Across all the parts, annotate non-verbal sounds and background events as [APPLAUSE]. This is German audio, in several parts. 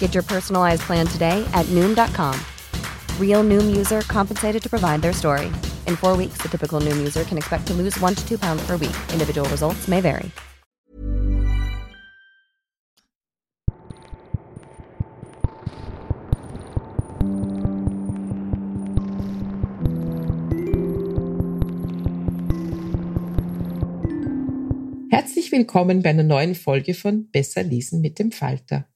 Get your personalized plan today at Noom.com. Real Noom user compensated to provide their story. In four weeks, the typical Noom user can expect to lose one to two pounds per week. Individual results may vary. Herzlich willkommen bei einer neuen Folge von Besser lesen mit dem Falter.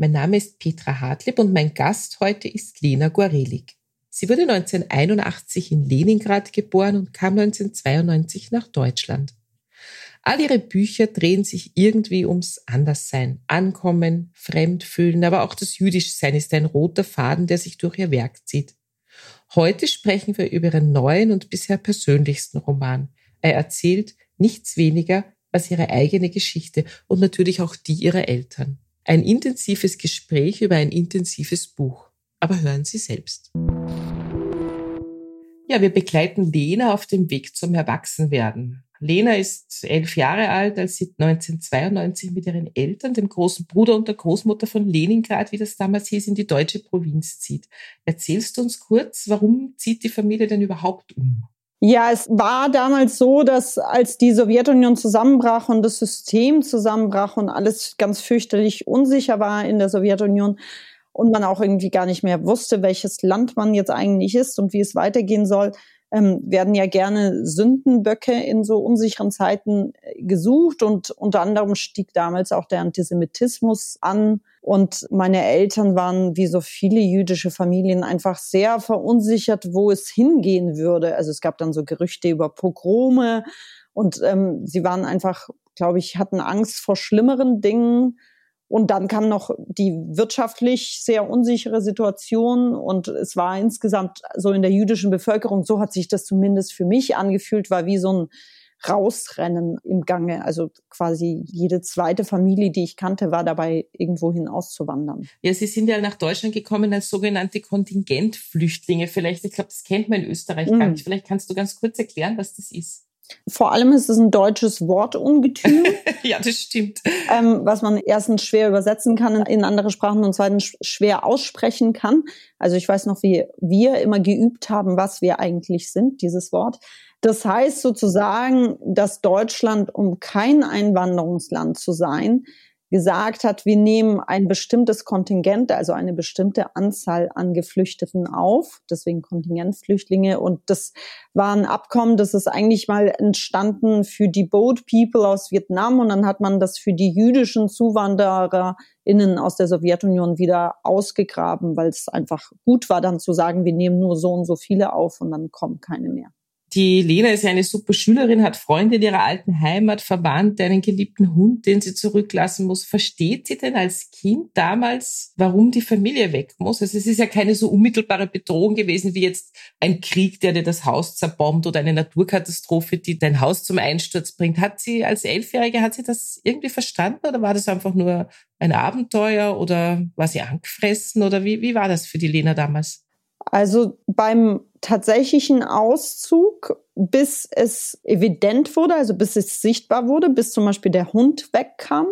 Mein Name ist Petra Hartlieb und mein Gast heute ist Lena Gorelik. Sie wurde 1981 in Leningrad geboren und kam 1992 nach Deutschland. All ihre Bücher drehen sich irgendwie ums Anderssein, Ankommen, Fremdfühlen, aber auch das Jüdischsein ist ein roter Faden, der sich durch ihr Werk zieht. Heute sprechen wir über ihren neuen und bisher persönlichsten Roman. Er erzählt nichts weniger als ihre eigene Geschichte und natürlich auch die ihrer Eltern. Ein intensives Gespräch über ein intensives Buch. Aber hören Sie selbst. Ja, wir begleiten Lena auf dem Weg zum Erwachsenwerden. Lena ist elf Jahre alt, als sie 1992 mit ihren Eltern, dem großen Bruder und der Großmutter von Leningrad, wie das damals hieß, in die deutsche Provinz zieht. Erzählst du uns kurz, warum zieht die Familie denn überhaupt um? Ja, es war damals so, dass als die Sowjetunion zusammenbrach und das System zusammenbrach und alles ganz fürchterlich unsicher war in der Sowjetunion und man auch irgendwie gar nicht mehr wusste, welches Land man jetzt eigentlich ist und wie es weitergehen soll, ähm, werden ja gerne Sündenböcke in so unsicheren Zeiten äh, gesucht und unter anderem stieg damals auch der Antisemitismus an. Und meine Eltern waren, wie so viele jüdische Familien, einfach sehr verunsichert, wo es hingehen würde. Also es gab dann so Gerüchte über Pogrome. Und ähm, sie waren einfach, glaube ich, hatten Angst vor schlimmeren Dingen und dann kam noch die wirtschaftlich sehr unsichere Situation und es war insgesamt so in der jüdischen Bevölkerung, so hat sich das zumindest für mich angefühlt, war wie so ein Rausrennen im Gange. Also quasi jede zweite Familie, die ich kannte, war dabei, irgendwohin auszuwandern. Ja, Sie sind ja nach Deutschland gekommen als sogenannte Kontingentflüchtlinge. Vielleicht, ich glaube, das kennt man in Österreich mhm. gar nicht. Vielleicht kannst du ganz kurz erklären, was das ist. Vor allem ist es ein deutsches Wortungetüm. [LAUGHS] ja, das stimmt. Ähm, was man erstens schwer übersetzen kann in andere Sprachen und zweitens schwer aussprechen kann. Also ich weiß noch, wie wir immer geübt haben, was wir eigentlich sind, dieses Wort. Das heißt sozusagen, dass Deutschland, um kein Einwanderungsland zu sein, gesagt hat, wir nehmen ein bestimmtes Kontingent, also eine bestimmte Anzahl an Geflüchteten auf, deswegen Kontingentflüchtlinge. Und das war ein Abkommen, das ist eigentlich mal entstanden für die Boat People aus Vietnam und dann hat man das für die jüdischen ZuwandererInnen aus der Sowjetunion wieder ausgegraben, weil es einfach gut war, dann zu sagen, wir nehmen nur so und so viele auf und dann kommen keine mehr. Die Lena ist ja eine super Schülerin, hat Freunde in ihrer alten Heimat, Verwandte, einen geliebten Hund, den sie zurücklassen muss. Versteht sie denn als Kind damals, warum die Familie weg muss? Also es ist ja keine so unmittelbare Bedrohung gewesen wie jetzt ein Krieg, der dir das Haus zerbombt oder eine Naturkatastrophe, die dein Haus zum Einsturz bringt. Hat sie als Elfjährige, hat sie das irgendwie verstanden oder war das einfach nur ein Abenteuer oder war sie angefressen oder wie, wie war das für die Lena damals? Also beim tatsächlichen Auszug, bis es evident wurde, also bis es sichtbar wurde, bis zum Beispiel der Hund wegkam,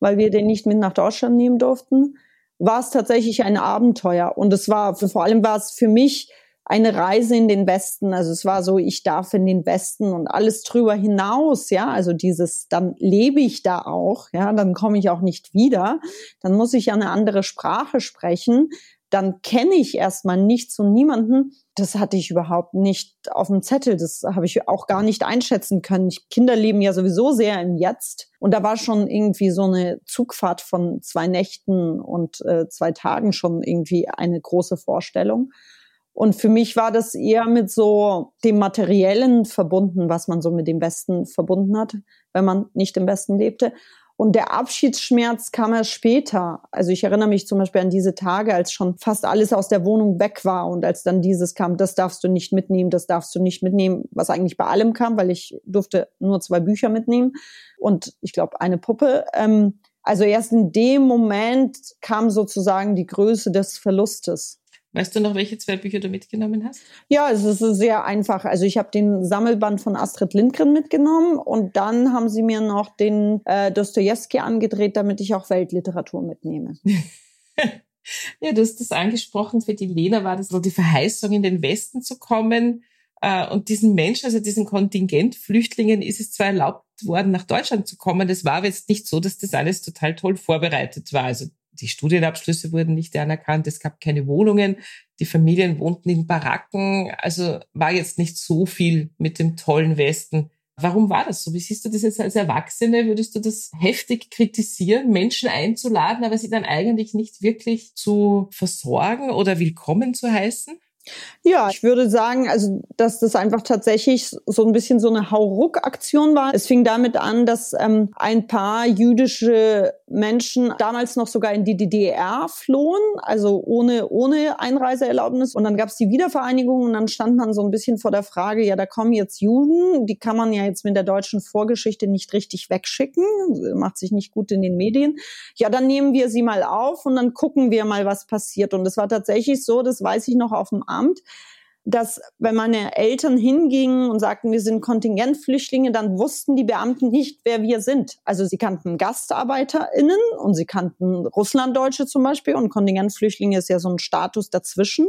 weil wir den nicht mit nach Deutschland nehmen durften, war es tatsächlich ein Abenteuer. Und es war, vor allem war es für mich eine Reise in den Westen. Also es war so, ich darf in den Westen und alles drüber hinaus, ja. Also dieses, dann lebe ich da auch, ja, dann komme ich auch nicht wieder. Dann muss ich ja eine andere Sprache sprechen. Dann kenne ich erstmal nichts und niemanden. Das hatte ich überhaupt nicht auf dem Zettel. Das habe ich auch gar nicht einschätzen können. Kinder leben ja sowieso sehr im Jetzt. Und da war schon irgendwie so eine Zugfahrt von zwei Nächten und äh, zwei Tagen schon irgendwie eine große Vorstellung. Und für mich war das eher mit so dem Materiellen verbunden, was man so mit dem Westen verbunden hat, wenn man nicht im Westen lebte. Und der Abschiedsschmerz kam erst später. Also ich erinnere mich zum Beispiel an diese Tage, als schon fast alles aus der Wohnung weg war und als dann dieses kam, das darfst du nicht mitnehmen, das darfst du nicht mitnehmen, was eigentlich bei allem kam, weil ich durfte nur zwei Bücher mitnehmen und ich glaube eine Puppe. Ähm, also erst in dem Moment kam sozusagen die Größe des Verlustes. Weißt du noch, welche zwei Bücher du mitgenommen hast? Ja, es ist sehr einfach. Also ich habe den Sammelband von Astrid Lindgren mitgenommen und dann haben sie mir noch den äh, Dostoevsky angedreht, damit ich auch Weltliteratur mitnehme. [LAUGHS] ja, du hast das angesprochen. Für die Lena war das so die Verheißung, in den Westen zu kommen. Äh, und diesen Menschen, also diesen Kontingent Flüchtlingen, ist es zwar erlaubt worden, nach Deutschland zu kommen. Das war aber jetzt nicht so, dass das alles total toll vorbereitet war. Also die Studienabschlüsse wurden nicht anerkannt, es gab keine Wohnungen, die Familien wohnten in Baracken, also war jetzt nicht so viel mit dem tollen Westen. Warum war das so? Wie siehst du das jetzt als Erwachsene? Würdest du das heftig kritisieren, Menschen einzuladen, aber sie dann eigentlich nicht wirklich zu versorgen oder willkommen zu heißen? Ja, ich würde sagen, also, dass das einfach tatsächlich so ein bisschen so eine Hauruck-Aktion war. Es fing damit an, dass ähm, ein paar jüdische Menschen damals noch sogar in die DDR flohen, also ohne, ohne Einreiseerlaubnis. Und dann gab es die Wiedervereinigung und dann stand man so ein bisschen vor der Frage, ja, da kommen jetzt Juden, die kann man ja jetzt mit der deutschen Vorgeschichte nicht richtig wegschicken, macht sich nicht gut in den Medien. Ja, dann nehmen wir sie mal auf und dann gucken wir mal, was passiert. Und es war tatsächlich so, das weiß ich noch auf dem Amt, dass wenn meine Eltern hingingen und sagten, wir sind Kontingentflüchtlinge, dann wussten die Beamten nicht, wer wir sind. Also sie kannten GastarbeiterInnen und sie kannten Russlanddeutsche zum Beispiel und Kontingentflüchtlinge ist ja so ein Status dazwischen.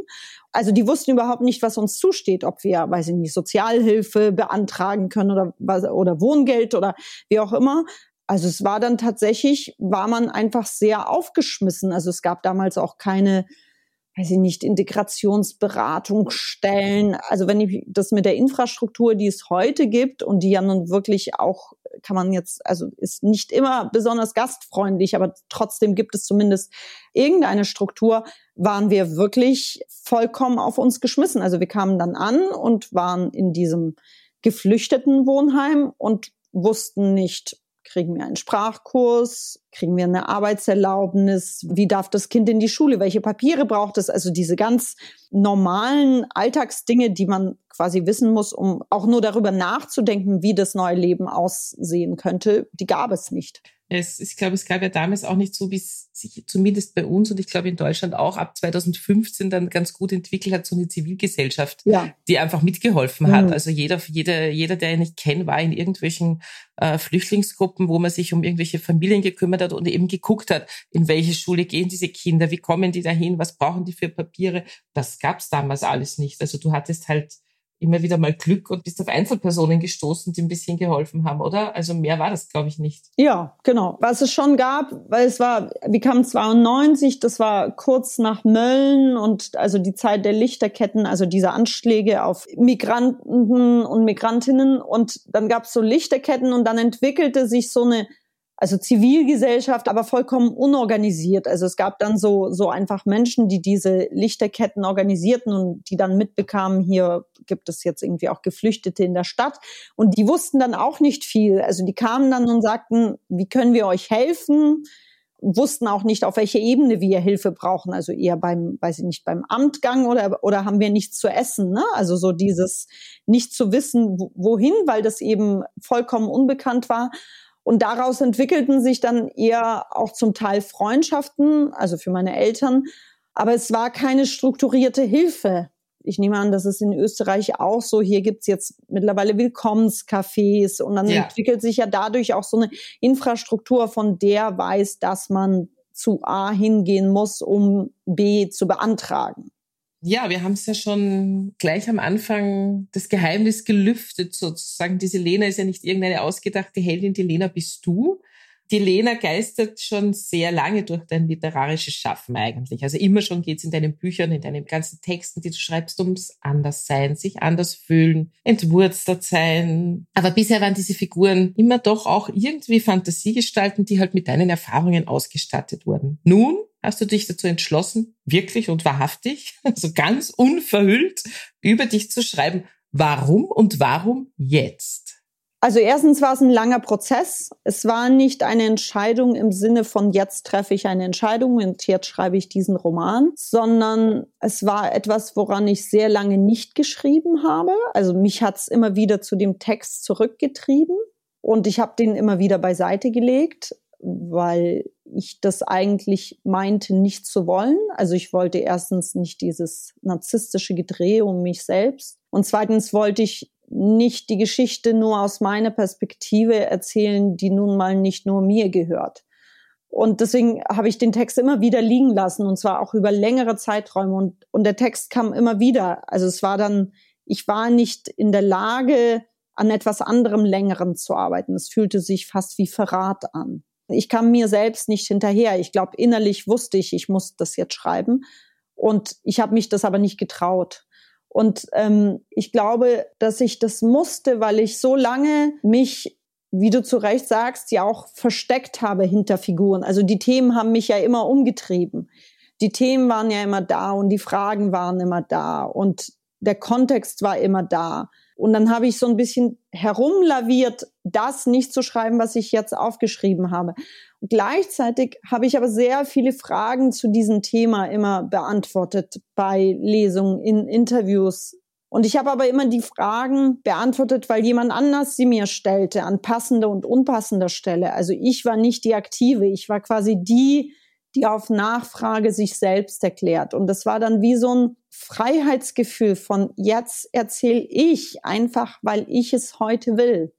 Also die wussten überhaupt nicht, was uns zusteht, ob wir, weiß ich nicht, Sozialhilfe beantragen können oder, oder Wohngeld oder wie auch immer. Also es war dann tatsächlich, war man einfach sehr aufgeschmissen. Also es gab damals auch keine weiß ich nicht, Integrationsberatungsstellen. Also wenn ich das mit der Infrastruktur, die es heute gibt und die ja nun wirklich auch, kann man jetzt, also ist nicht immer besonders gastfreundlich, aber trotzdem gibt es zumindest irgendeine Struktur, waren wir wirklich vollkommen auf uns geschmissen. Also wir kamen dann an und waren in diesem geflüchteten Wohnheim und wussten nicht, Kriegen wir einen Sprachkurs? Kriegen wir eine Arbeitserlaubnis? Wie darf das Kind in die Schule? Welche Papiere braucht es? Also diese ganz normalen Alltagsdinge, die man quasi wissen muss, um auch nur darüber nachzudenken, wie das neue Leben aussehen könnte, die gab es nicht. Es, ich glaube, es gab ja damals auch nicht so, wie es sich zumindest bei uns und ich glaube in Deutschland auch ab 2015 dann ganz gut entwickelt hat, so eine Zivilgesellschaft, ja. die einfach mitgeholfen mhm. hat. Also jeder, jeder, jeder, der ihn nicht kennt, war in irgendwelchen äh, Flüchtlingsgruppen, wo man sich um irgendwelche Familien gekümmert hat und eben geguckt hat, in welche Schule gehen diese Kinder, wie kommen die dahin, was brauchen die für Papiere. Das gab es damals alles nicht. Also du hattest halt immer wieder mal Glück und bist auf Einzelpersonen gestoßen, die ein bisschen geholfen haben, oder? Also mehr war das, glaube ich, nicht. Ja, genau. Was es schon gab, weil es war, wir kamen 92, das war kurz nach Mölln und also die Zeit der Lichterketten, also diese Anschläge auf Migranten und Migrantinnen und dann gab es so Lichterketten und dann entwickelte sich so eine also Zivilgesellschaft, aber vollkommen unorganisiert. Also es gab dann so, so einfach Menschen, die diese Lichterketten organisierten und die dann mitbekamen, hier gibt es jetzt irgendwie auch Geflüchtete in der Stadt. Und die wussten dann auch nicht viel. Also die kamen dann und sagten, wie können wir euch helfen? wussten auch nicht, auf welche Ebene wir Hilfe brauchen. Also eher beim, weiß ich nicht, beim Amtgang oder, oder haben wir nichts zu essen. Ne? Also so dieses nicht zu wissen, wohin, weil das eben vollkommen unbekannt war. Und daraus entwickelten sich dann eher auch zum Teil Freundschaften, also für meine Eltern. Aber es war keine strukturierte Hilfe. Ich nehme an, das ist in Österreich auch so. Hier gibt's jetzt mittlerweile Willkommenscafés und dann ja. entwickelt sich ja dadurch auch so eine Infrastruktur, von der weiß, dass man zu A hingehen muss, um B zu beantragen. Ja, wir haben es ja schon gleich am Anfang das Geheimnis gelüftet, sozusagen. Diese Lena ist ja nicht irgendeine ausgedachte Heldin, die Lena bist du. Die Lena geistert schon sehr lange durch dein literarisches Schaffen eigentlich. Also immer schon geht's in deinen Büchern, in deinen ganzen Texten, die du schreibst, ums Anderssein, sich anders fühlen, entwurzelt sein. Aber bisher waren diese Figuren immer doch auch irgendwie Fantasiegestalten, die halt mit deinen Erfahrungen ausgestattet wurden. Nun hast du dich dazu entschlossen, wirklich und wahrhaftig, [LAUGHS] also ganz unverhüllt über dich zu schreiben. Warum und warum jetzt? Also erstens war es ein langer Prozess. Es war nicht eine Entscheidung im Sinne von jetzt treffe ich eine Entscheidung und jetzt schreibe ich diesen Roman, sondern es war etwas, woran ich sehr lange nicht geschrieben habe. Also mich hat es immer wieder zu dem Text zurückgetrieben und ich habe den immer wieder beiseite gelegt, weil ich das eigentlich meinte, nicht zu wollen. Also ich wollte erstens nicht dieses narzisstische Gedreh um mich selbst. Und zweitens wollte ich nicht die Geschichte nur aus meiner Perspektive erzählen, die nun mal nicht nur mir gehört. Und deswegen habe ich den Text immer wieder liegen lassen und zwar auch über längere Zeiträume und, und der Text kam immer wieder. Also es war dann, ich war nicht in der Lage, an etwas anderem Längeren zu arbeiten. Es fühlte sich fast wie Verrat an. Ich kam mir selbst nicht hinterher. Ich glaube, innerlich wusste ich, ich muss das jetzt schreiben. Und ich habe mich das aber nicht getraut. Und ähm, ich glaube, dass ich das musste, weil ich so lange mich, wie du zu Recht sagst, ja auch versteckt habe hinter Figuren. Also die Themen haben mich ja immer umgetrieben. Die Themen waren ja immer da und die Fragen waren immer da und der Kontext war immer da. Und dann habe ich so ein bisschen herumlaviert, das nicht zu schreiben, was ich jetzt aufgeschrieben habe. Und gleichzeitig habe ich aber sehr viele Fragen zu diesem Thema immer beantwortet bei Lesungen, in Interviews. Und ich habe aber immer die Fragen beantwortet, weil jemand anders sie mir stellte, an passender und unpassender Stelle. Also ich war nicht die Aktive, ich war quasi die, die auf Nachfrage sich selbst erklärt. Und das war dann wie so ein Freiheitsgefühl von jetzt erzähle ich einfach, weil ich es heute will.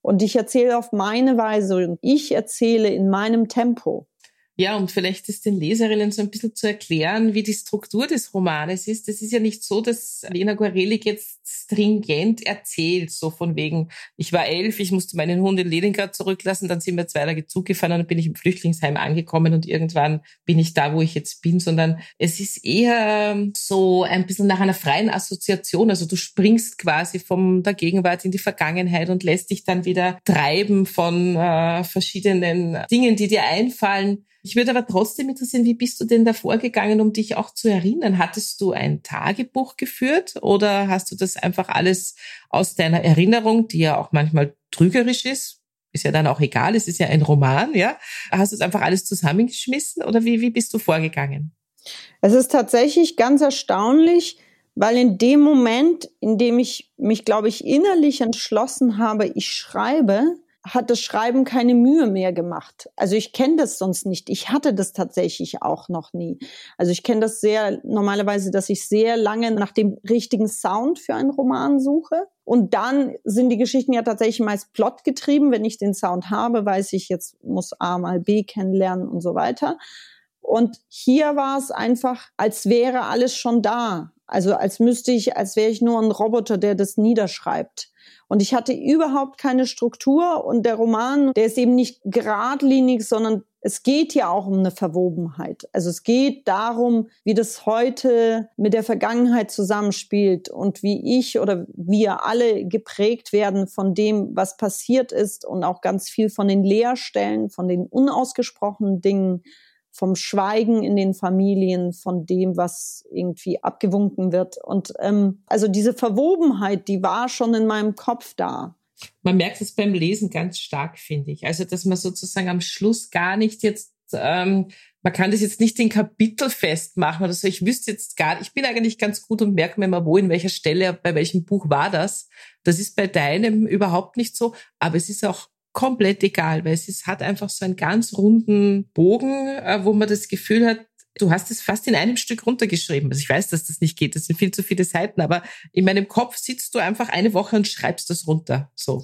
Und ich erzähle auf meine Weise und ich erzähle in meinem Tempo. Ja, und vielleicht ist den Leserinnen so ein bisschen zu erklären, wie die Struktur des Romanes ist. Es ist ja nicht so, dass Lena Gorelik jetzt stringent erzählt, so von wegen, ich war elf, ich musste meinen Hund in Leningrad zurücklassen, dann sind wir zwei Tage Zug gefahren und dann bin ich im Flüchtlingsheim angekommen und irgendwann bin ich da, wo ich jetzt bin, sondern es ist eher so ein bisschen nach einer freien Assoziation. Also du springst quasi von der Gegenwart in die Vergangenheit und lässt dich dann wieder treiben von äh, verschiedenen Dingen, die dir einfallen ich würde aber trotzdem interessieren, wie bist du denn da vorgegangen, um dich auch zu erinnern? Hattest du ein Tagebuch geführt oder hast du das einfach alles aus deiner Erinnerung, die ja auch manchmal trügerisch ist, ist ja dann auch egal, es ist ja ein Roman, ja? Hast du es einfach alles zusammengeschmissen oder wie, wie bist du vorgegangen? Es ist tatsächlich ganz erstaunlich, weil in dem Moment, in dem ich mich, glaube ich, innerlich entschlossen habe, ich schreibe, hat das Schreiben keine Mühe mehr gemacht. Also ich kenne das sonst nicht. Ich hatte das tatsächlich auch noch nie. Also ich kenne das sehr normalerweise, dass ich sehr lange nach dem richtigen Sound für einen Roman suche. Und dann sind die Geschichten ja tatsächlich meist plotgetrieben. Wenn ich den Sound habe, weiß ich, jetzt muss A mal B kennenlernen und so weiter. Und hier war es einfach, als wäre alles schon da. Also als müsste ich, als wäre ich nur ein Roboter, der das niederschreibt. Und ich hatte überhaupt keine Struktur und der Roman, der ist eben nicht geradlinig, sondern es geht ja auch um eine Verwobenheit. Also es geht darum, wie das heute mit der Vergangenheit zusammenspielt und wie ich oder wir alle geprägt werden von dem, was passiert ist und auch ganz viel von den Leerstellen, von den unausgesprochenen Dingen, vom Schweigen in den Familien, von dem, was irgendwie abgewunken wird. Und ähm, also diese Verwobenheit, die war schon in meinem Kopf da. Man merkt es beim Lesen ganz stark, finde ich. Also, dass man sozusagen am Schluss gar nicht jetzt, ähm, man kann das jetzt nicht in Kapitel festmachen oder so. Ich wüsste jetzt gar, ich bin eigentlich ganz gut und merke mir mal, wo, in welcher Stelle, bei welchem Buch war das. Das ist bei deinem überhaupt nicht so, aber es ist auch komplett egal, weil es ist, hat einfach so einen ganz runden Bogen, äh, wo man das Gefühl hat, du hast es fast in einem Stück runtergeschrieben. Also ich weiß, dass das nicht geht, das sind viel zu viele Seiten, aber in meinem Kopf sitzt du einfach eine Woche und schreibst das runter. So.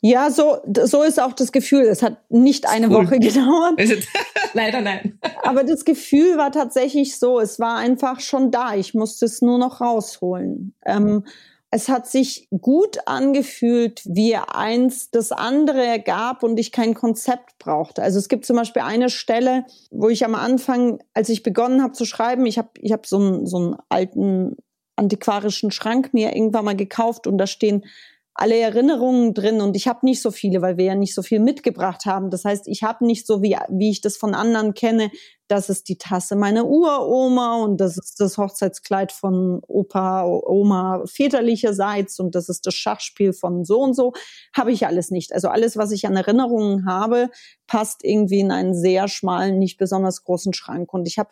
Ja, so, so ist auch das Gefühl. Es hat nicht eine cool. Woche [LAUGHS] gedauert. [LAUGHS] Leider nein. Aber das Gefühl war tatsächlich so, es war einfach schon da. Ich musste es nur noch rausholen. Ähm, es hat sich gut angefühlt, wie eins das andere ergab und ich kein Konzept brauchte. Also es gibt zum Beispiel eine Stelle, wo ich am Anfang, als ich begonnen habe zu schreiben, ich habe ich hab so, einen, so einen alten antiquarischen Schrank mir irgendwann mal gekauft und da stehen alle Erinnerungen drin und ich habe nicht so viele, weil wir ja nicht so viel mitgebracht haben. Das heißt, ich habe nicht so wie wie ich das von anderen kenne, das ist die Tasse meiner Uroma und das ist das Hochzeitskleid von Opa, Oma väterlicherseits und das ist das Schachspiel von so und so, habe ich alles nicht. Also alles, was ich an Erinnerungen habe, passt irgendwie in einen sehr schmalen, nicht besonders großen Schrank und ich habe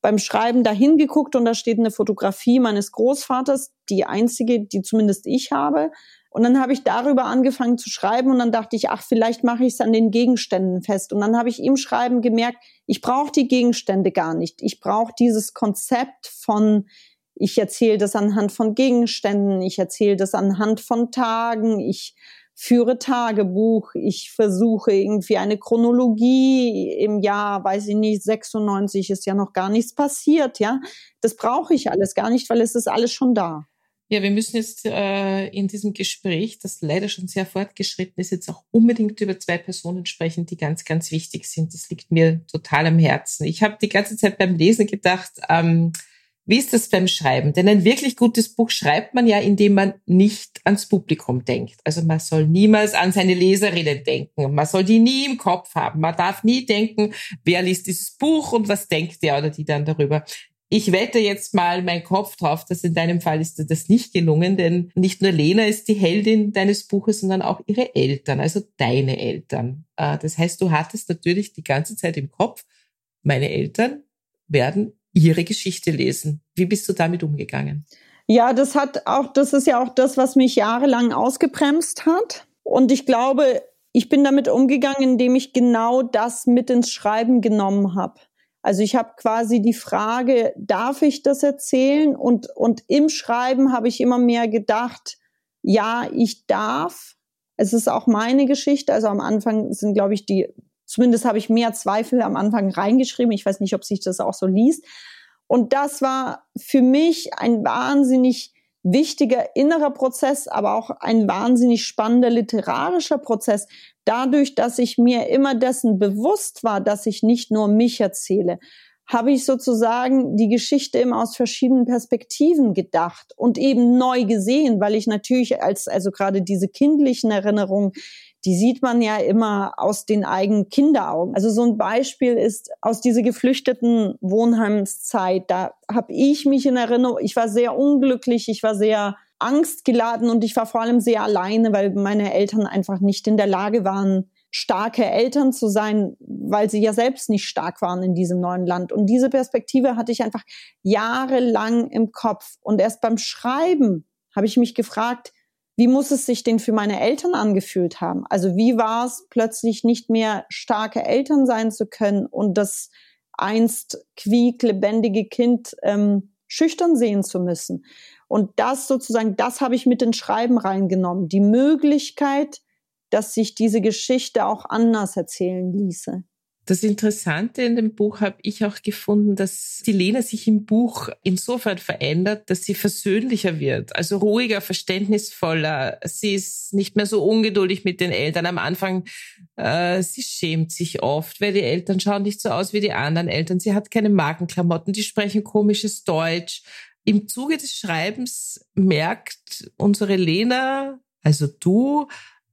beim Schreiben dahin geguckt und da steht eine Fotografie meines Großvaters, die einzige, die zumindest ich habe. Und dann habe ich darüber angefangen zu schreiben und dann dachte ich, ach, vielleicht mache ich es an den Gegenständen fest. Und dann habe ich im Schreiben gemerkt, ich brauche die Gegenstände gar nicht. Ich brauche dieses Konzept von, ich erzähle das anhand von Gegenständen, ich erzähle das anhand von Tagen, ich führe Tagebuch, ich versuche irgendwie eine Chronologie im Jahr, weiß ich nicht, 96 ist ja noch gar nichts passiert, ja. Das brauche ich alles gar nicht, weil es ist alles schon da. Ja, wir müssen jetzt äh, in diesem Gespräch, das leider schon sehr fortgeschritten ist, jetzt auch unbedingt über zwei Personen sprechen, die ganz, ganz wichtig sind. Das liegt mir total am Herzen. Ich habe die ganze Zeit beim Lesen gedacht, ähm, wie ist das beim Schreiben? Denn ein wirklich gutes Buch schreibt man ja, indem man nicht ans Publikum denkt. Also man soll niemals an seine Leserinnen denken. Man soll die nie im Kopf haben. Man darf nie denken, wer liest dieses Buch und was denkt der oder die dann darüber ich wette jetzt mal meinen Kopf drauf, dass in deinem Fall ist dir das nicht gelungen, denn nicht nur Lena ist die Heldin deines Buches, sondern auch ihre Eltern, also deine Eltern. Äh, das heißt, du hattest natürlich die ganze Zeit im Kopf, meine Eltern werden ihre Geschichte lesen. Wie bist du damit umgegangen? Ja, das hat auch, das ist ja auch das, was mich jahrelang ausgebremst hat. Und ich glaube, ich bin damit umgegangen, indem ich genau das mit ins Schreiben genommen habe. Also ich habe quasi die Frage, darf ich das erzählen? Und, und im Schreiben habe ich immer mehr gedacht, ja, ich darf. Es ist auch meine Geschichte. Also am Anfang sind, glaube ich, die, zumindest habe ich mehr Zweifel am Anfang reingeschrieben. Ich weiß nicht, ob sich das auch so liest. Und das war für mich ein wahnsinnig wichtiger innerer Prozess, aber auch ein wahnsinnig spannender literarischer Prozess, dadurch, dass ich mir immer dessen bewusst war, dass ich nicht nur mich erzähle, habe ich sozusagen die Geschichte immer aus verschiedenen Perspektiven gedacht und eben neu gesehen, weil ich natürlich als, also gerade diese kindlichen Erinnerungen, die sieht man ja immer aus den eigenen Kinderaugen. Also so ein Beispiel ist aus dieser geflüchteten Wohnheimszeit, da habe ich mich in Erinnerung, ich war sehr unglücklich, ich war sehr angstgeladen und ich war vor allem sehr alleine, weil meine Eltern einfach nicht in der Lage waren, starke Eltern zu sein, weil sie ja selbst nicht stark waren in diesem neuen Land. Und diese Perspektive hatte ich einfach jahrelang im Kopf. Und erst beim Schreiben habe ich mich gefragt, wie muss es sich denn für meine Eltern angefühlt haben? Also wie war es plötzlich nicht mehr starke Eltern sein zu können und das einst quieklebendige Kind ähm, schüchtern sehen zu müssen? Und das sozusagen, das habe ich mit ins Schreiben reingenommen. Die Möglichkeit, dass sich diese Geschichte auch anders erzählen ließe. Das Interessante in dem Buch habe ich auch gefunden, dass die Lena sich im Buch insofern verändert, dass sie versöhnlicher wird, also ruhiger, verständnisvoller. Sie ist nicht mehr so ungeduldig mit den Eltern. Am Anfang, äh, sie schämt sich oft, weil die Eltern schauen nicht so aus wie die anderen Eltern. Sie hat keine Markenklamotten, die sprechen komisches Deutsch. Im Zuge des Schreibens merkt unsere Lena, also du,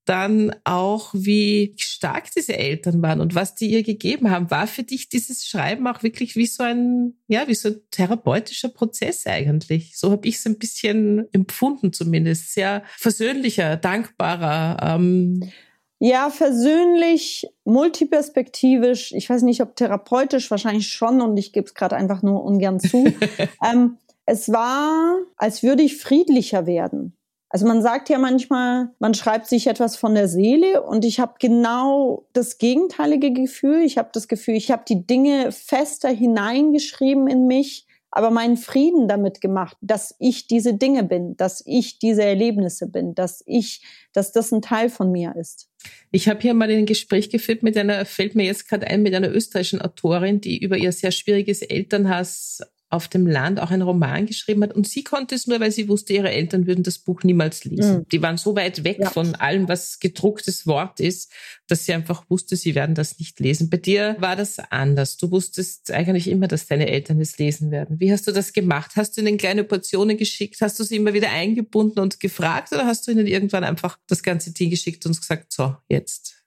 dann auch, wie stark diese Eltern waren und was die ihr gegeben haben. War für dich dieses Schreiben auch wirklich wie so ein, ja, wie so ein therapeutischer Prozess eigentlich? So habe ich es ein bisschen empfunden zumindest. Sehr versöhnlicher, dankbarer. Ähm ja, versöhnlich, multiperspektivisch. Ich weiß nicht, ob therapeutisch, wahrscheinlich schon und ich gebe es gerade einfach nur ungern zu. [LAUGHS] ähm, es war, als würde ich friedlicher werden. Also man sagt ja manchmal, man schreibt sich etwas von der Seele und ich habe genau das gegenteilige Gefühl. Ich habe das Gefühl, ich habe die Dinge fester hineingeschrieben in mich, aber meinen Frieden damit gemacht, dass ich diese Dinge bin, dass ich diese Erlebnisse bin, dass ich, dass das ein Teil von mir ist. Ich habe hier mal ein Gespräch geführt mit einer, fällt mir jetzt gerade ein, mit einer österreichischen Autorin, die über ihr sehr schwieriges Elternhaus auf dem Land auch einen Roman geschrieben hat. Und sie konnte es nur, weil sie wusste, ihre Eltern würden das Buch niemals lesen. Mhm. Die waren so weit weg ja. von allem, was gedrucktes Wort ist, dass sie einfach wusste, sie werden das nicht lesen. Bei dir war das anders. Du wusstest eigentlich immer, dass deine Eltern es lesen werden. Wie hast du das gemacht? Hast du ihnen kleine Portionen geschickt? Hast du sie immer wieder eingebunden und gefragt? Oder hast du ihnen irgendwann einfach das ganze Ding geschickt und gesagt, so, jetzt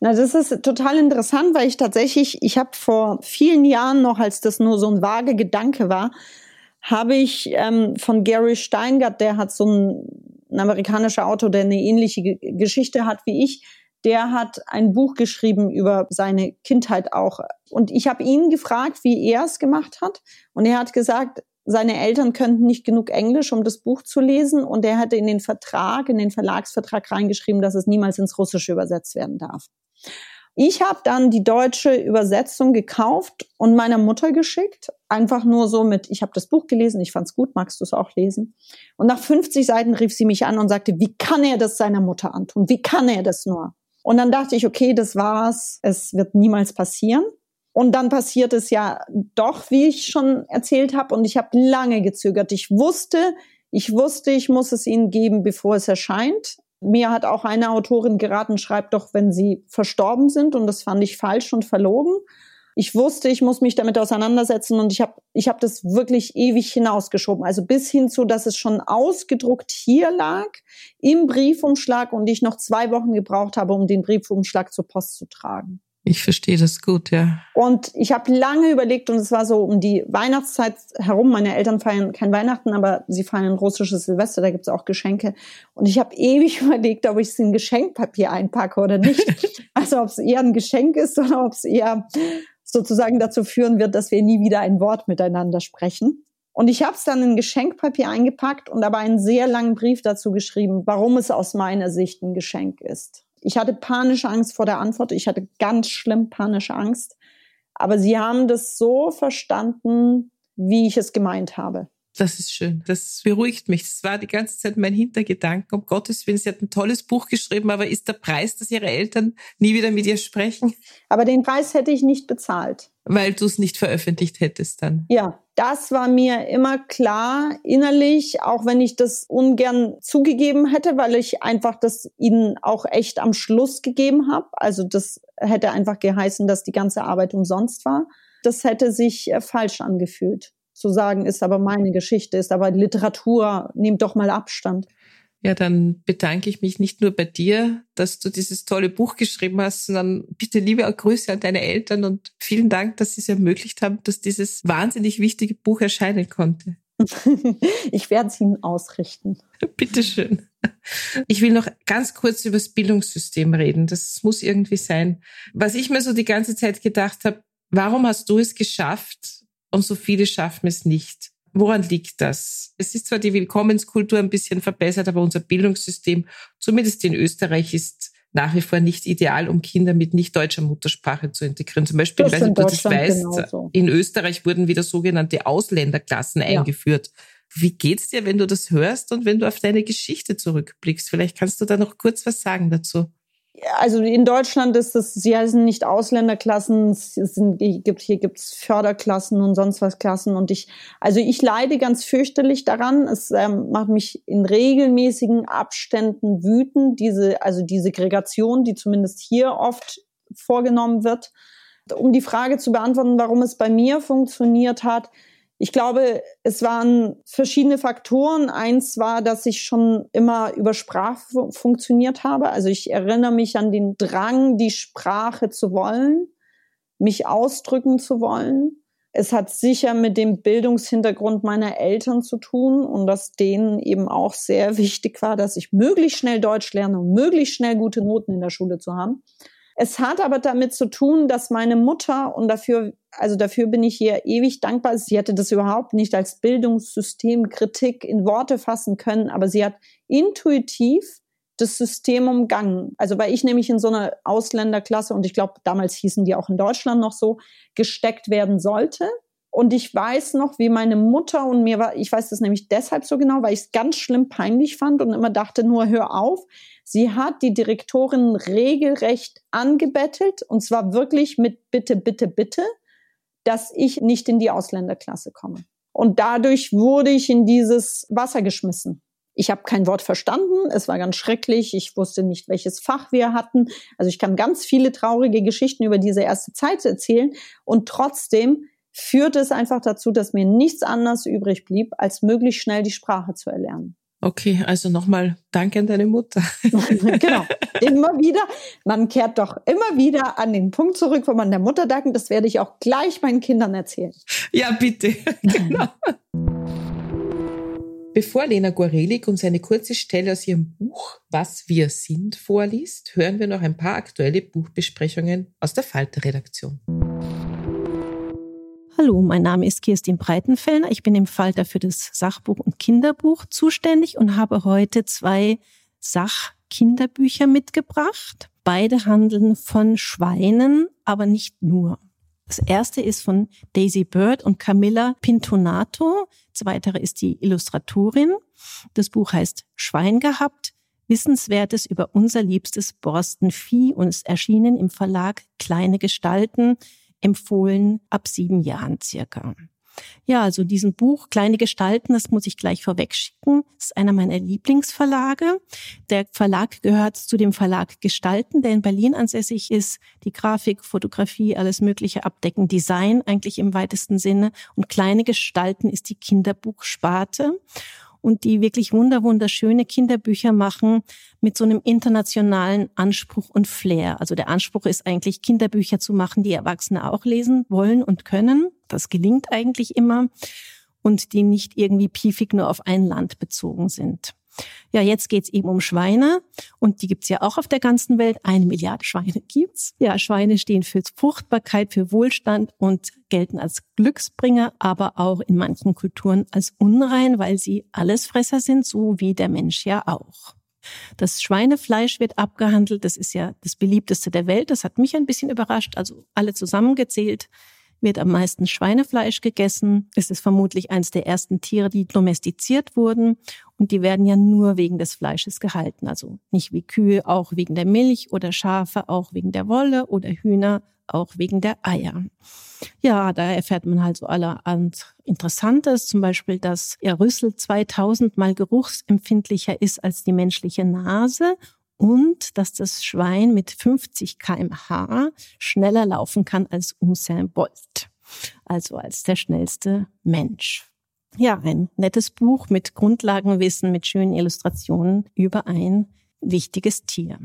na, das ist total interessant, weil ich tatsächlich, ich habe vor vielen Jahren noch, als das nur so ein vage Gedanke war, habe ich ähm, von Gary Steingart, der hat so ein, ein amerikanischer Autor, der eine ähnliche G Geschichte hat wie ich, der hat ein Buch geschrieben über seine Kindheit auch. Und ich habe ihn gefragt, wie er es gemacht hat. Und er hat gesagt, seine Eltern könnten nicht genug Englisch, um das Buch zu lesen. Und er hatte in den Vertrag, in den Verlagsvertrag reingeschrieben, dass es niemals ins Russische übersetzt werden darf. Ich habe dann die deutsche Übersetzung gekauft und meiner Mutter geschickt. Einfach nur so mit, ich habe das Buch gelesen, ich fand's gut, magst du es auch lesen? Und nach 50 Seiten rief sie mich an und sagte, wie kann er das seiner Mutter antun? Wie kann er das nur? Und dann dachte ich, okay, das war's, es wird niemals passieren. Und dann passiert es ja doch, wie ich schon erzählt habe. Und ich habe lange gezögert. Ich wusste, ich wusste, ich muss es ihnen geben, bevor es erscheint. Mir hat auch eine Autorin geraten, schreibt doch, wenn sie verstorben sind. Und das fand ich falsch und verlogen. Ich wusste, ich muss mich damit auseinandersetzen und ich habe ich hab das wirklich ewig hinausgeschoben. Also bis hin zu, dass es schon ausgedruckt hier lag im Briefumschlag und ich noch zwei Wochen gebraucht habe, um den Briefumschlag zur Post zu tragen. Ich verstehe das gut, ja. Und ich habe lange überlegt, und es war so um die Weihnachtszeit herum. Meine Eltern feiern kein Weihnachten, aber sie feiern russisches Silvester, da gibt's auch Geschenke. Und ich habe ewig [LAUGHS] überlegt, ob ich es in Geschenkpapier einpacke oder nicht. [LAUGHS] also ob es eher ein Geschenk ist oder ob es eher sozusagen dazu führen wird, dass wir nie wieder ein Wort miteinander sprechen. Und ich habe es dann in Geschenkpapier eingepackt und aber einen sehr langen Brief dazu geschrieben, warum es aus meiner Sicht ein Geschenk ist. Ich hatte panische Angst vor der Antwort. Ich hatte ganz schlimm panische Angst. Aber sie haben das so verstanden, wie ich es gemeint habe. Das ist schön. Das beruhigt mich. Das war die ganze Zeit mein Hintergedanke. Um Gottes Willen, sie hat ein tolles Buch geschrieben, aber ist der Preis, dass ihre Eltern nie wieder mit ihr sprechen? Aber den Preis hätte ich nicht bezahlt. Weil du es nicht veröffentlicht hättest dann. Ja, das war mir immer klar innerlich, auch wenn ich das ungern zugegeben hätte, weil ich einfach das ihnen auch echt am Schluss gegeben habe. Also das hätte einfach geheißen, dass die ganze Arbeit umsonst war. Das hätte sich äh, falsch angefühlt zu sagen, ist aber meine Geschichte, ist aber Literatur, nehmt doch mal Abstand. Ja, dann bedanke ich mich nicht nur bei dir, dass du dieses tolle Buch geschrieben hast, sondern bitte liebe Grüße an deine Eltern und vielen Dank, dass sie es ermöglicht haben, dass dieses wahnsinnig wichtige Buch erscheinen konnte. [LAUGHS] ich werde es Ihnen ausrichten. [LAUGHS] Bitteschön. Ich will noch ganz kurz über das Bildungssystem reden. Das muss irgendwie sein. Was ich mir so die ganze Zeit gedacht habe, warum hast du es geschafft und so viele schaffen es nicht? Woran liegt das? Es ist zwar die Willkommenskultur ein bisschen verbessert, aber unser Bildungssystem, zumindest in Österreich, ist nach wie vor nicht ideal, um Kinder mit nicht deutscher Muttersprache zu integrieren. Zum Beispiel, das ich weiß nicht, ob du das weißt, genauso. in Österreich wurden wieder sogenannte Ausländerklassen ja. eingeführt. Wie geht's dir, wenn du das hörst und wenn du auf deine Geschichte zurückblickst? Vielleicht kannst du da noch kurz was sagen dazu also in Deutschland ist es, sie heißen nicht Ausländerklassen, es sind, gibt, hier gibt's Förderklassen und sonst was Klassen und ich, also ich leide ganz fürchterlich daran. Es ähm, macht mich in regelmäßigen Abständen wütend, diese, also die Segregation, die zumindest hier oft vorgenommen wird. Um die Frage zu beantworten, warum es bei mir funktioniert hat, ich glaube, es waren verschiedene Faktoren. Eins war, dass ich schon immer über Sprache funktioniert habe. Also ich erinnere mich an den Drang, die Sprache zu wollen, mich ausdrücken zu wollen. Es hat sicher mit dem Bildungshintergrund meiner Eltern zu tun und dass denen eben auch sehr wichtig war, dass ich möglichst schnell Deutsch lerne und möglichst schnell gute Noten in der Schule zu haben. Es hat aber damit zu tun, dass meine Mutter, und dafür, also dafür bin ich ihr ewig dankbar, sie hätte das überhaupt nicht als Bildungssystem Kritik in Worte fassen können, aber sie hat intuitiv das System umgangen. Also weil ich nämlich in so einer Ausländerklasse, und ich glaube, damals hießen die auch in Deutschland noch so, gesteckt werden sollte. Und ich weiß noch, wie meine Mutter und mir war, ich weiß das nämlich deshalb so genau, weil ich es ganz schlimm peinlich fand und immer dachte, nur hör auf. Sie hat die Direktorin regelrecht angebettelt und zwar wirklich mit Bitte, Bitte, Bitte, dass ich nicht in die Ausländerklasse komme. Und dadurch wurde ich in dieses Wasser geschmissen. Ich habe kein Wort verstanden, es war ganz schrecklich, ich wusste nicht, welches Fach wir hatten. Also ich kann ganz viele traurige Geschichten über diese erste Zeit erzählen und trotzdem führte es einfach dazu, dass mir nichts anderes übrig blieb, als möglichst schnell die Sprache zu erlernen. Okay, also nochmal Danke an deine Mutter. [LAUGHS] genau, immer wieder. Man kehrt doch immer wieder an den Punkt zurück, wo man der Mutter dankt. Das werde ich auch gleich meinen Kindern erzählen. Ja, bitte. [LAUGHS] genau. Bevor Lena Gorelik uns eine kurze Stelle aus ihrem Buch Was wir sind vorliest, hören wir noch ein paar aktuelle Buchbesprechungen aus der Falter-Redaktion. Hallo, mein Name ist Kirstin Breitenfellner. Ich bin im Falter für das Sachbuch und Kinderbuch zuständig und habe heute zwei Sachkinderbücher mitgebracht. Beide handeln von Schweinen, aber nicht nur. Das erste ist von Daisy Bird und Camilla Pintonato. Zweitere ist die Illustratorin. Das Buch heißt Schwein gehabt. Wissenswertes über unser liebstes Borstenvieh und ist erschienen im Verlag Kleine Gestalten empfohlen ab sieben Jahren circa. Ja, also diesen Buch Kleine Gestalten, das muss ich gleich vorwegschicken, ist einer meiner Lieblingsverlage. Der Verlag gehört zu dem Verlag Gestalten, der in Berlin ansässig ist. Die Grafik, Fotografie, alles Mögliche abdecken, Design eigentlich im weitesten Sinne. Und Kleine Gestalten ist die Kinderbuchsparte und die wirklich wunder wunderschöne Kinderbücher machen mit so einem internationalen Anspruch und Flair. Also der Anspruch ist eigentlich Kinderbücher zu machen, die Erwachsene auch lesen wollen und können. Das gelingt eigentlich immer und die nicht irgendwie piefig nur auf ein Land bezogen sind. Ja, jetzt geht's eben um Schweine und die gibt's ja auch auf der ganzen Welt. Eine Milliarde Schweine gibt's. Ja, Schweine stehen für Fruchtbarkeit, für Wohlstand und gelten als Glücksbringer, aber auch in manchen Kulturen als unrein, weil sie Allesfresser sind, so wie der Mensch ja auch. Das Schweinefleisch wird abgehandelt. Das ist ja das beliebteste der Welt. Das hat mich ein bisschen überrascht. Also alle zusammengezählt wird am meisten Schweinefleisch gegessen. Es ist vermutlich eines der ersten Tiere, die domestiziert wurden. Und die werden ja nur wegen des Fleisches gehalten. Also nicht wie Kühe, auch wegen der Milch oder Schafe, auch wegen der Wolle oder Hühner, auch wegen der Eier. Ja, da erfährt man halt so allerhand Interessantes, zum Beispiel, dass ihr Rüssel 2000 mal geruchsempfindlicher ist als die menschliche Nase und dass das Schwein mit 50 kmh schneller laufen kann als Usain Bolt, also als der schnellste Mensch. Ja, ein nettes Buch mit Grundlagenwissen, mit schönen Illustrationen über ein wichtiges Tier.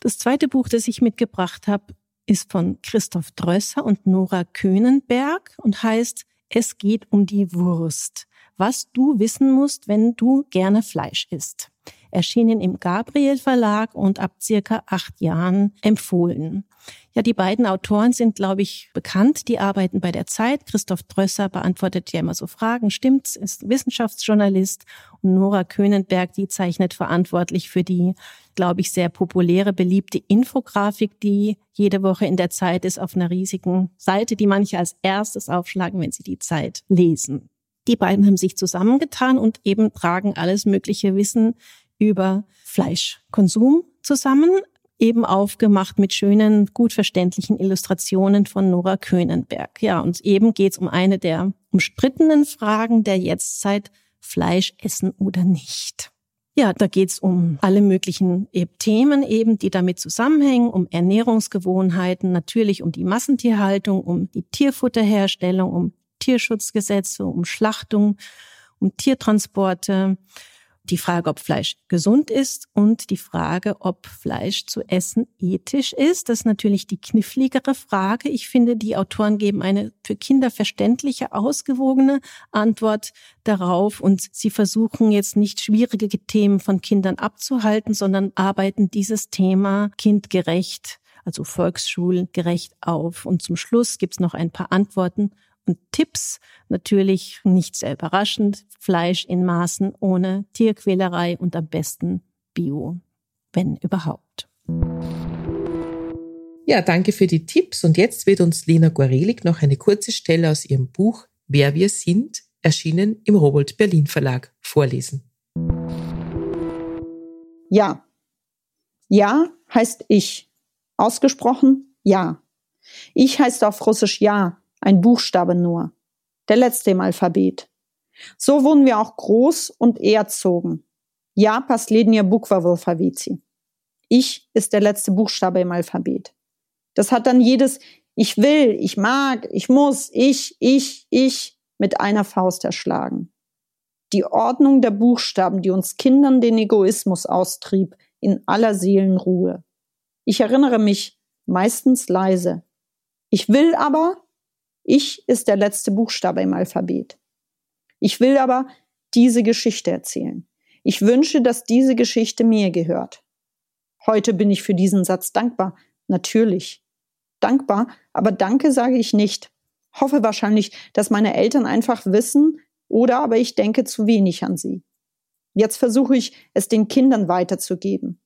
Das zweite Buch, das ich mitgebracht habe, ist von Christoph Drösser und Nora Könenberg und heißt Es geht um die Wurst. Was du wissen musst, wenn du gerne Fleisch isst erschienen im Gabriel Verlag und ab circa acht Jahren empfohlen. Ja, die beiden Autoren sind, glaube ich, bekannt. Die arbeiten bei der Zeit. Christoph Drösser beantwortet ja immer so Fragen. Stimmt's? Ist Wissenschaftsjournalist. Und Nora Könenberg, die zeichnet verantwortlich für die, glaube ich, sehr populäre, beliebte Infografik, die jede Woche in der Zeit ist auf einer riesigen Seite, die manche als erstes aufschlagen, wenn sie die Zeit lesen. Die beiden haben sich zusammengetan und eben tragen alles mögliche Wissen über Fleischkonsum zusammen, eben aufgemacht mit schönen, gut verständlichen Illustrationen von Nora Könenberg. Ja, und eben geht's um eine der umstrittenen Fragen der Jetztzeit, Fleisch essen oder nicht. Ja, da geht's um alle möglichen Themen eben, die damit zusammenhängen, um Ernährungsgewohnheiten, natürlich um die Massentierhaltung, um die Tierfutterherstellung, um Tierschutzgesetze, um Schlachtung, um Tiertransporte, die Frage, ob Fleisch gesund ist und die Frage, ob Fleisch zu essen ethisch ist. Das ist natürlich die kniffligere Frage. Ich finde, die Autoren geben eine für Kinder verständliche, ausgewogene Antwort darauf und sie versuchen jetzt nicht schwierige Themen von Kindern abzuhalten, sondern arbeiten dieses Thema kindgerecht also volksschulgerecht auf. Und zum Schluss gibt's noch ein paar Antworten und Tipps. Natürlich nicht sehr überraschend, Fleisch in Maßen ohne Tierquälerei und am besten Bio, wenn überhaupt. Ja, danke für die Tipps und jetzt wird uns Lena Gorelik noch eine kurze Stelle aus ihrem Buch Wer wir sind, erschienen im Robolt Berlin Verlag, vorlesen. Ja. Ja heißt ich. Ausgesprochen ja. Ich heißt auf Russisch ja, ein Buchstabe nur. Der letzte im Alphabet. So wurden wir auch groß und erzogen. Ja, последняя буква в алфавите. Ich ist der letzte Buchstabe im Alphabet. Das hat dann jedes Ich will, ich mag, ich muss, ich, ich, ich mit einer Faust erschlagen. Die Ordnung der Buchstaben, die uns Kindern den Egoismus austrieb, in aller Seelenruhe. Ich erinnere mich, meistens leise. Ich will aber, ich ist der letzte Buchstabe im Alphabet. Ich will aber diese Geschichte erzählen. Ich wünsche, dass diese Geschichte mir gehört. Heute bin ich für diesen Satz dankbar, natürlich. Dankbar, aber danke sage ich nicht. Hoffe wahrscheinlich, dass meine Eltern einfach wissen, oder aber ich denke zu wenig an sie. Jetzt versuche ich, es den Kindern weiterzugeben.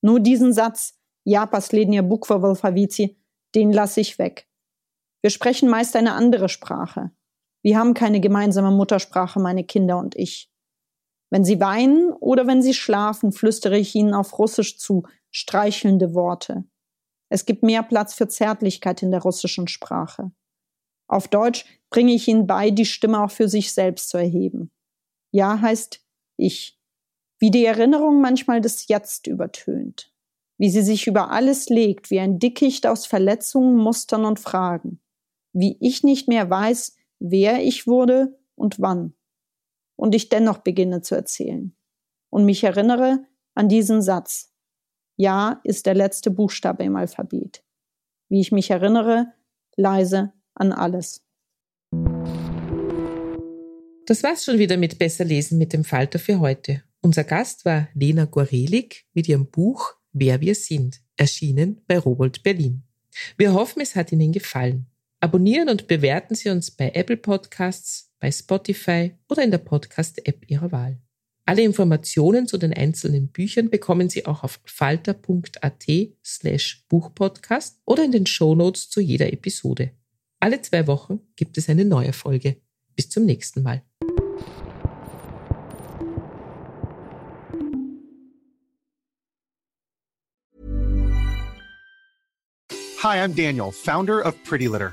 Nur diesen Satz, ja, paslednia bukwa den lasse ich weg. Wir sprechen meist eine andere Sprache. Wir haben keine gemeinsame Muttersprache, meine Kinder und ich. Wenn sie weinen oder wenn sie schlafen, flüstere ich ihnen auf Russisch zu, streichelnde Worte. Es gibt mehr Platz für Zärtlichkeit in der russischen Sprache. Auf Deutsch bringe ich ihnen bei, die Stimme auch für sich selbst zu erheben. Ja heißt ich. Wie die Erinnerung manchmal das Jetzt übertönt. Wie sie sich über alles legt, wie ein Dickicht aus Verletzungen, Mustern und Fragen. Wie ich nicht mehr weiß, wer ich wurde und wann. Und ich dennoch beginne zu erzählen. Und mich erinnere an diesen Satz. Ja ist der letzte Buchstabe im Alphabet. Wie ich mich erinnere, leise an alles. Das war's schon wieder mit Besser lesen mit dem Falter für heute. Unser Gast war Lena Gorelik mit ihrem Buch Wer wir sind, erschienen bei Robolt Berlin. Wir hoffen, es hat Ihnen gefallen. Abonnieren und bewerten Sie uns bei Apple Podcasts, bei Spotify oder in der Podcast-App Ihrer Wahl. Alle Informationen zu den einzelnen Büchern bekommen Sie auch auf falter.at slash Buchpodcast oder in den Shownotes zu jeder Episode. Alle zwei Wochen gibt es eine neue Folge. Bis zum nächsten Mal. Hi, I'm Daniel, founder of Pretty Litter.